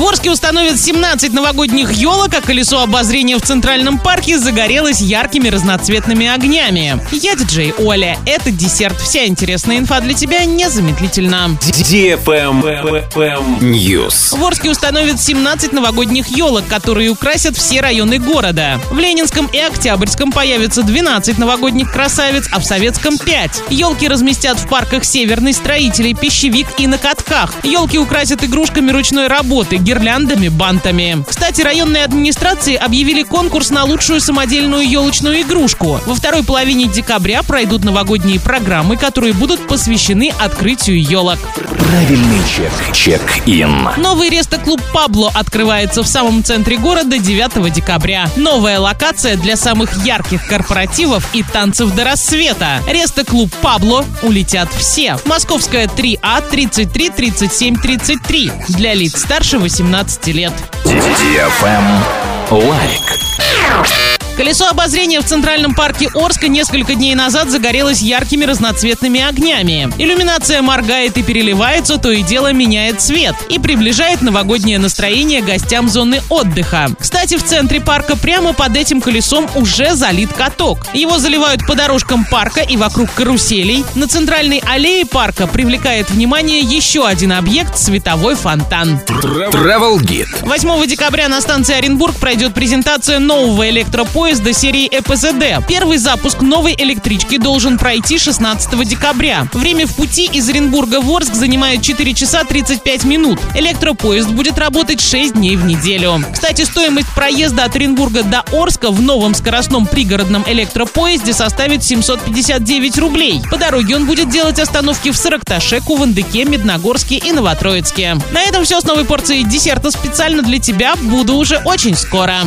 В Орске установят 17 новогодних елок, а колесо обозрения в Центральном парке загорелось яркими разноцветными огнями. Я диджей Оля. Это десерт. Вся интересная инфа для тебя незамедлительно. News. В Орске установят 17 новогодних елок, которые украсят все районы города. В Ленинском и Октябрьском появится 12 новогодних красавиц, а в Советском 5. Елки разместят в парках Северный, Строителей, Пищевик и на катках. Елки украсят игрушками ручной работы, гирляндами, бантами. Кстати, районные администрации объявили конкурс на лучшую самодельную елочную игрушку. Во второй половине декабря пройдут новогодние программы, которые будут посвящены открытию елок. Правильный чек. Чек-ин. Новый рестоклуб «Пабло» открывается в самом центре города 9 декабря. Новая локация для самых ярких корпоративов и танцев до рассвета. Рестоклуб «Пабло» улетят все. Московская 3А 33 37 33 для лиц старше 18 лет. Лайк. Колесо обозрения в Центральном парке Орска несколько дней назад загорелось яркими разноцветными огнями. Иллюминация моргает и переливается, то и дело меняет цвет и приближает новогоднее настроение гостям зоны отдыха. Кстати, в центре парка прямо под этим колесом уже залит каток. Его заливают по дорожкам парка и вокруг каруселей. На центральной аллее парка привлекает внимание еще один объект – световой фонтан. Travel Guide. 8 декабря на станции Оренбург пройдет презентация нового электропоезда серии ЭПЗД. Первый запуск новой электрички должен пройти 16 декабря. Время в пути из Оренбурга в Орск занимает 4 часа 35 минут. Электропоезд будет работать 6 дней в неделю. Кстати, стоимость проезда от Оренбурга до Орска в новом скоростном пригородном электропоезде составит 759 рублей. По дороге он будет делать остановки в Саракташе, Кувандыке, Медногорске и Новотроицке. На этом все с новой порцией десерта специально для тебя. Буду уже очень скоро.